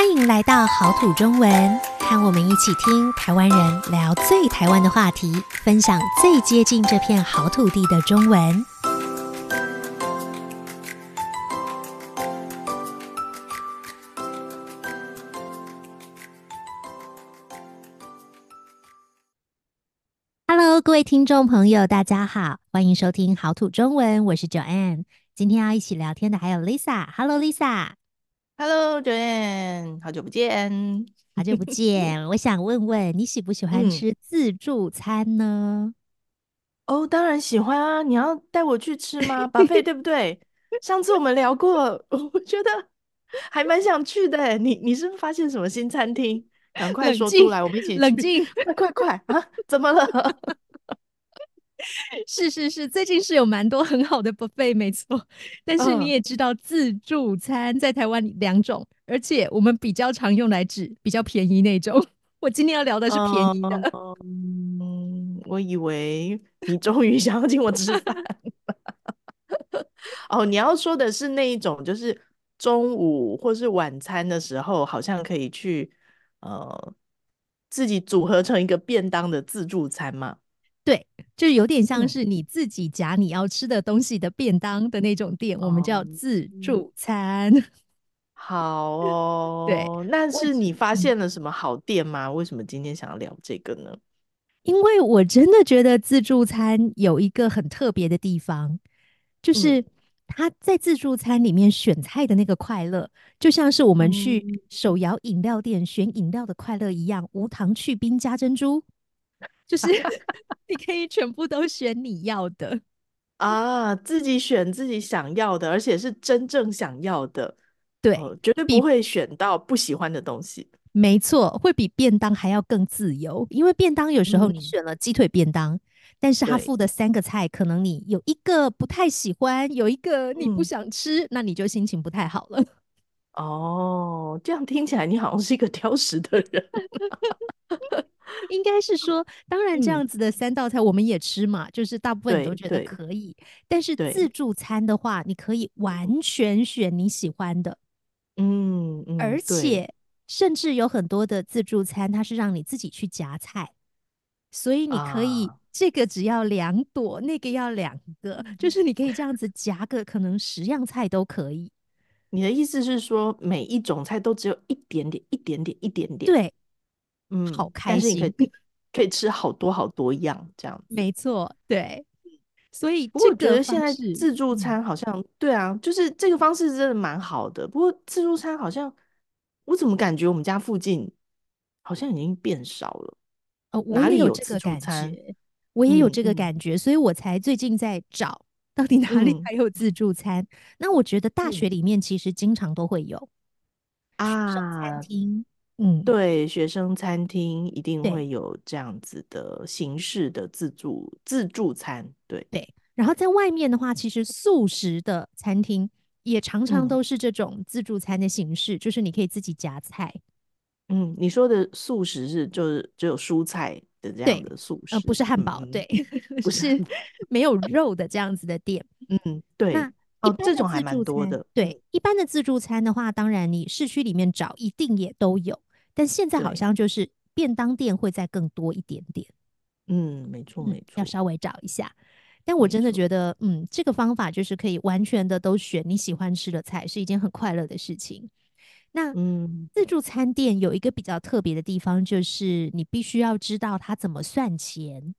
欢迎来到好土中文，和我们一起听台湾人聊最台湾的话题，分享最接近这片好土地的中文。Hello，各位听众朋友，大家好，欢迎收听好土中文，我是 Joanne。今天要一起聊天的还有 Lisa。Hello，Lisa。Hello，Joanne，好久不见，好久不见。我想问问你喜不喜欢吃自助餐呢？哦、嗯，oh, 当然喜欢啊！你要带我去吃吗？Buffet 对不对？上次我们聊过，我觉得还蛮想去的。你你是不是发现什么新餐厅？赶快说出来，我们一起去。冷静，快快快啊！怎么了？是是是，最近是有蛮多很好的 buffet，没错。但是你也知道，自助餐在台湾两种，而且我们比较常用来指比较便宜那种。我今天要聊的是便宜的。嗯，我以为你终于想要请我吃饭。哦，你要说的是那一种，就是中午或是晚餐的时候，好像可以去呃自己组合成一个便当的自助餐吗？对，就有点像是你自己夹你要吃的东西的便当的那种店，嗯、我们叫自助餐。好哦，对，那是你发现了什么好店吗？为什么今天想要聊这个呢？因为我真的觉得自助餐有一个很特别的地方，就是他在自助餐里面选菜的那个快乐，就像是我们去手摇饮料店选饮料的快乐一样，无糖去冰加珍珠。就是 你可以全部都选你要的啊，自己选自己想要的，而且是真正想要的，对，哦，绝对不会选到不喜欢的东西。没错，会比便当还要更自由，因为便当有时候你选了鸡腿便当，嗯，但是他附的三个菜，可能你有一个不太喜欢，有一个你不想吃，嗯，那你就心情不太好了。哦，这样听起来你好像是一个挑食的人。应该是说，当然这样子的三道菜我们也吃嘛，嗯、就是大部分都觉得可以。但是自助餐的话，你可以完全选你喜欢的，嗯，嗯，而且甚至有很多的自助餐，它是让你自己去夹菜，所以你可以这个只要两朵，啊、那个要两个，就是你可以这样子夹个可能十样菜都可以。你的意思是说，每一种菜都只有一点点、一点点、一点点？对。嗯，好开心，可以可以吃好多好多样这样子。没错，对。所以，我觉得现在自助餐好像，对啊，就是这个方式真的蛮好的。不过自助餐好像，我怎么感觉我们家附近好像已经变少了？哦，我也有这个感觉，我也有这个感觉，所以我才最近在找到底哪里还有自助餐。那我觉得大学里面其实经常都会有啊，餐厅。嗯，对，学生餐厅一定会有这样子的形式的自助自助餐，对对。然后在外面的话，其实素食的餐厅也常常都是这种自助餐的形式，嗯、就是你可以自己夹菜。嗯，你说的素食是就是只有蔬菜的这样的素食，呃，不是汉堡，嗯、对，不是没有肉的这样子的店。嗯，对。那哦，这种还蛮多的。对，一般的自助餐的话，当然你市区里面找一定也都有。但现在好像就是便当店会再更多一点点，嗯，没错没错，要稍微找一下。但我真的觉得，嗯，这个方法就是可以完全的都选你喜欢吃的菜，是一件很快乐的事情。那嗯，自助餐店有一个比较特别的地方，就是你必须要知道它怎么算钱。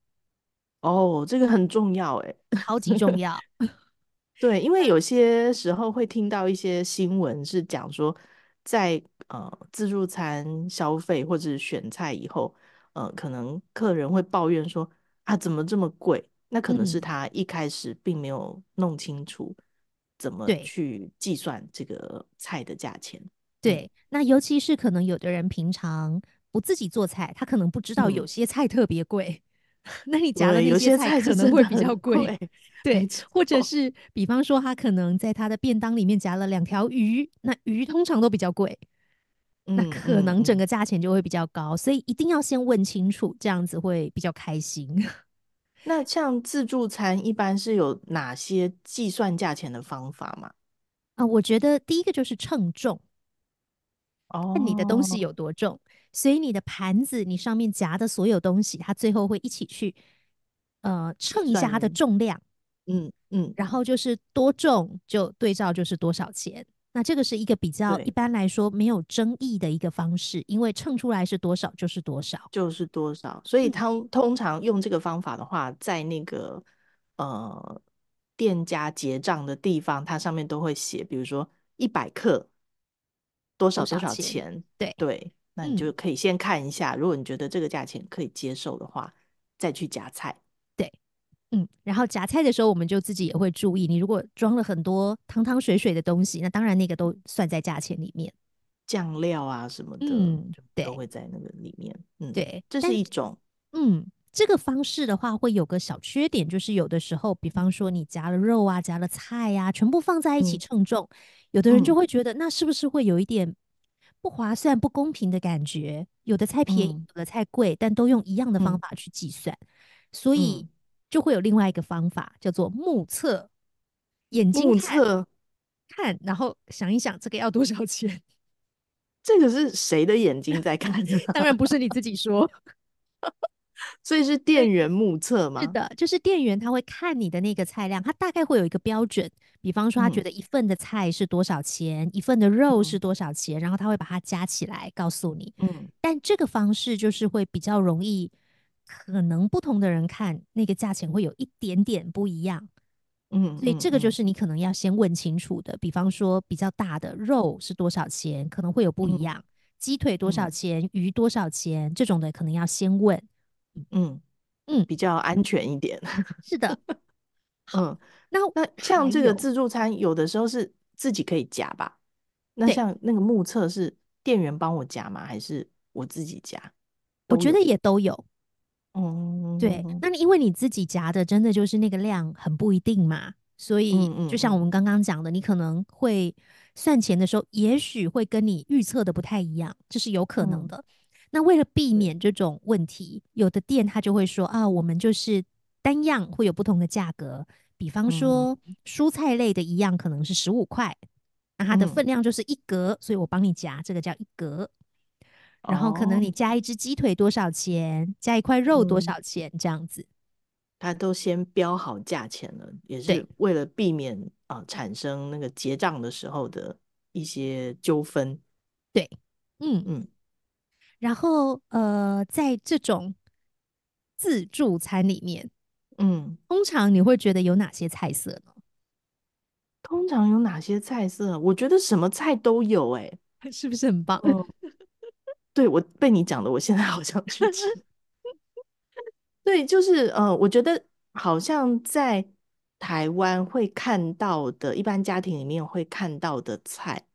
哦，这个很重要，哎，超级重要。对，因为有些时候会听到一些新闻是讲说。在呃自助餐消费或者选菜以后，呃，可能客人会抱怨说啊，怎么这么贵？那可能是他一开始并没有弄清楚怎么去计算这个菜的价钱。对，对，那尤其是可能有的人平常不自己做菜，他可能不知道有些菜特别贵。嗯 那你夹的那些菜可能会比较贵，对，或者是比方说他可能在他的便当里面夹了两条鱼，那鱼通常都比较贵，嗯，那可能整个价钱就会比较高，所以一定要先问清楚，这样子会比较开心。那像自助餐一般是有哪些计算价钱的方法吗？啊，我觉得第一个就是称重。哦，看你的东西有多重，所以你的盘子，你上面夹的所有东西，它最后会一起去呃称一下它的重量，嗯嗯，然后就是多重就对照就是多少钱。那这个是一个比较一般来说没有争议的一个方式，因为称出来是多少就是多少，就是多少。所以他通常用这个方法的话，在那个呃店家结账的地方，它上面都会写，比如说一百克多少多少钱。对对，那你就可以先看一下，嗯，如果你觉得这个价钱可以接受的话，再去夹菜。对嗯，然后夹菜的时候，我们就自己也会注意。你如果装了很多汤汤水水的东西，那当然那个都算在价钱里面，酱料啊什么的，嗯，对，都会在那个里面。嗯，对，这是一种。嗯，这个方式的话会有个小缺点，就是有的时候，比方说你夹了肉啊，夹了菜呀，啊，全部放在一起称重，嗯，有的人就会觉得那是不是会有一点不划算、不公平的感觉？有的菜便宜，嗯，有的菜贵，但都用一样的方法去计算，嗯，所以。就会有另外一个方法，叫做目测，眼睛看，目测看，然后想一想这个要多少钱？这个是谁的眼睛在看？当然不是你自己说，所以是店员目测吗？是的，就是店员他会看你的那个菜量，他大概会有一个标准，比方说他觉得一份的菜是多少钱，嗯、一份的肉是多少钱，然后他会把它加起来告诉你。嗯，但这个方式就是会比较容易。可能不同的人看那个价钱会有一点点不一样，嗯，所以这个就是你可能要先问清楚的。比方说，比较大的肉是多少钱，可能会有不一样。鸡腿多少钱，鱼多少钱，这种的可能要先问，嗯嗯，比较安全一点。是的，嗯，那那像这个自助餐，有的时候是自己可以夹吧？那像那个目测是店员帮我夹吗？还是我自己夹？我觉得也都有。哦、嗯，对，那你因为你自己夹的真的就是那个量很不一定嘛，所以就像我们刚刚讲的，你可能会算钱的时候，也许会跟你预测的不太一样，这是有可能的。嗯、那为了避免这种问题，有的店他就会说啊，我们就是单样会有不同的价格，比方说蔬菜类的一样可能是十五块，那它的分量就是一格，所以我帮你夹，这个叫一格。然后可能你加一只鸡腿多少钱，哦、加一块肉多少钱，嗯、这样子，他都先标好价钱了，也是为了避免啊、呃、产生那个结账的时候的一些纠纷。对，嗯。嗯。然后呃，在这种自助餐里面，嗯，通常你会觉得有哪些菜色呢？通常有哪些菜色？我觉得什么菜都有、欸，哎，是不是很棒？嗯 对，我被你讲的，我现在好想去吃。对，就是呃，我觉得好像在台湾会看到的，一般家庭里面会看到的菜，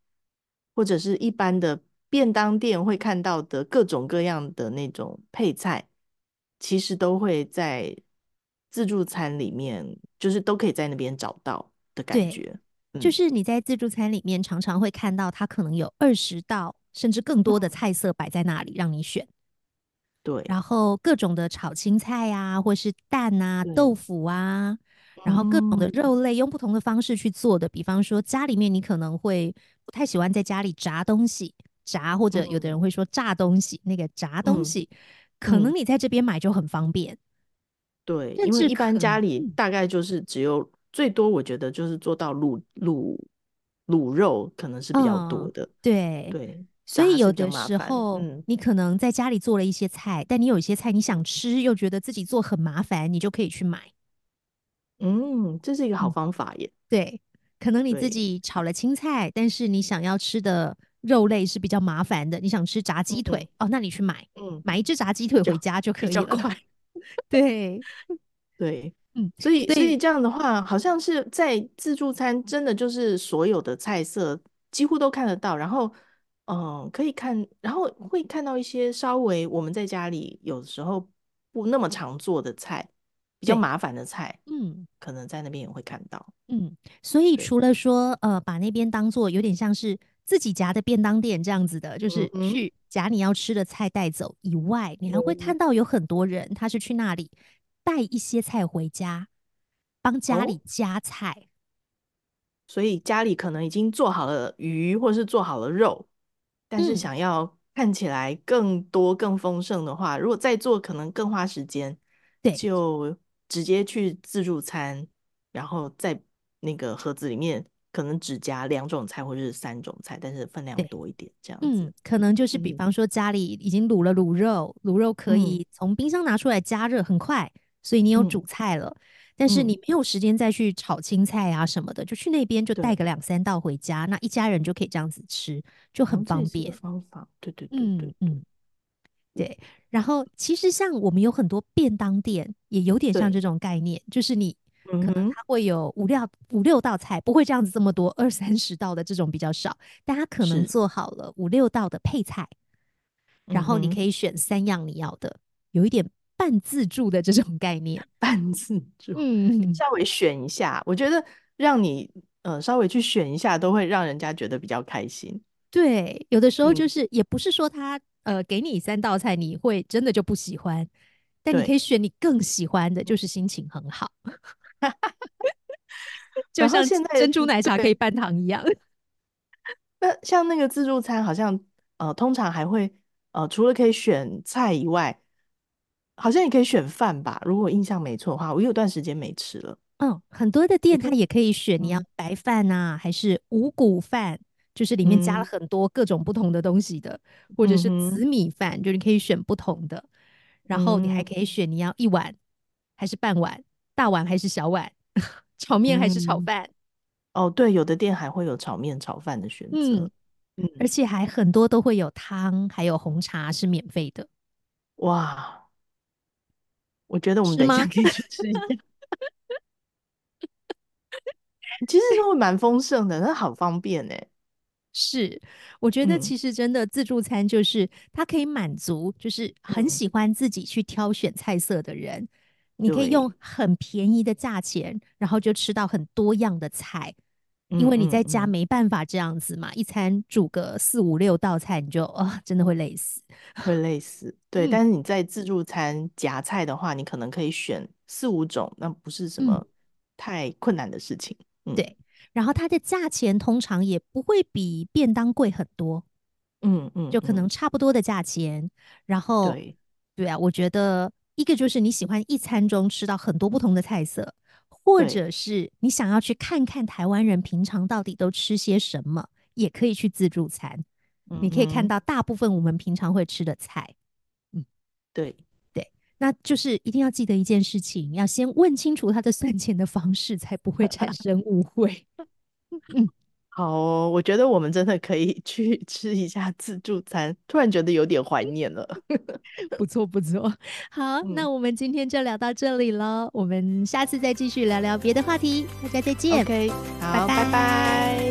或者是一般的便当店会看到的各种各样的那种配菜，其实都会在自助餐里面，就是都可以在那边找到的感觉。嗯、就是你在自助餐里面常常会看到，它可能有二十道。甚至更多的菜色摆在那里让你选，对，然后各种的炒青菜啊，或是蛋啊、豆腐啊，然后各种的肉类用不同的方式去做的。比方说家里面你可能会不太喜欢在家里炸东西，炸或者有的人会说炸东西，那个炸东西可能你在这边买就很方便。对，因为一般家里大概就是只有最多，我觉得就是做到卤卤卤肉可能是比较多的。对对。所以有的时候，你可能在家里做了一些菜，嗯，但你有一些菜你想吃，又觉得自己做很麻烦，你就可以去买。嗯，这是一个好方法耶。对，可能你自己炒了青菜，但是你想要吃的肉类是比较麻烦的，你想吃炸鸡腿，嗯，哦，那你去买，嗯，买一只炸鸡腿回家就可以了。比较快。对，对，嗯，所以所以这样的话，好像是在自助餐，真的就是所有的菜色几乎都看得到，然后。嗯，可以看，然后会看到一些稍微我们在家里有时候不那么常做的菜，比较麻烦的菜，嗯，可能在那边也会看到，嗯，所以除了说呃把那边当做有点像是自己夹的便当店这样子的，就是去夹你要吃的菜带走以外，嗯，你还会看到有很多人他是去那里带一些菜回家，帮家里夹菜，哦，所以家里可能已经做好了鱼或是做好了肉。但是想要看起来更多、更丰盛的话，嗯、如果再做可能更花时间，对，就直接去自助餐，然后在那个盒子里面可能只加两种菜或者是三种菜，但是分量多一点，这样子。嗯，可能就是比方说家里已经卤了卤肉，卤、嗯、肉可以从冰箱拿出来加热，很快，所以你有主菜了。嗯但是你没有时间再去炒青菜啊什么的，嗯、就去那边就带个两三道回家，那一家人就可以这样子吃，就很方便。方法，对对对对对，嗯嗯，对。然后其实像我们有很多便当店，也有点像这种概念，就是你可能它会有五六五六道菜，不会这样子这么多，二三十道的这种比较少，但它可能做好了五六道的配菜，然后你可以选三样你要的，有一点。半自助的这种概念，半自助，嗯，稍微选一下，我觉得让你呃稍微去选一下，都会让人家觉得比较开心。对，有的时候就是、嗯、也不是说他呃给你三道菜，你会真的就不喜欢，但你可以选你更喜欢的，就是心情很好。就像现在珍珠奶茶可以半糖一样。那像那个自助餐，好像呃通常还会呃除了可以选菜以外。好像也可以选饭吧，如果印象没错的话，我有段时间没吃了。嗯，很多的店它也可以选，你要白饭啊，嗯、还是五谷饭，就是里面加了很多各种不同的东西的，嗯、或者是紫米饭，就你可以选不同的。然后你还可以选你要一碗还是半碗，大碗还是小碗，炒面还是炒饭。嗯、哦，对，有的店还会有炒面、炒饭的选择。嗯，而且还很多都会有汤，还有红茶是免费的。哇！我觉得我们等一下可以去吃一下。其实是会蛮丰盛的，那好方便哎。是，我觉得其实真的自助餐就是它可以满足，就是很喜欢自己去挑选菜色的人。嗯、你可以用很便宜的价钱，然后就吃到很多样的菜。因为你在家没办法这样子嘛，嗯嗯嗯，一餐煮个四五六道菜，你就啊、哦，真的会累死，会累死。对，嗯、但是你在自助餐夹菜的话，你可能可以选四五种，那不是什么太困难的事情。嗯、对，然后它的价钱通常也不会比便当贵很多。嗯嗯，就可能差不多的价钱。然后，对对啊，我觉得一个就是你喜欢一餐中吃到很多不同的菜色。或者是你想要去看看台湾人平常到底都吃些什么，也可以去自助餐。嗯、你可以看到大部分我们平常会吃的菜。嗯，对对，那就是一定要记得一件事情，要先问清楚他的 算钱的方式，才不会产生误会。嗯。好哦，我觉得我们真的可以 去吃一下自助餐，突然觉得有点怀念了。不错不错，好，嗯、那我们今天就聊到这里了，我们下次再继续聊聊别的话题，大家再见。OK，好，拜拜。拜拜。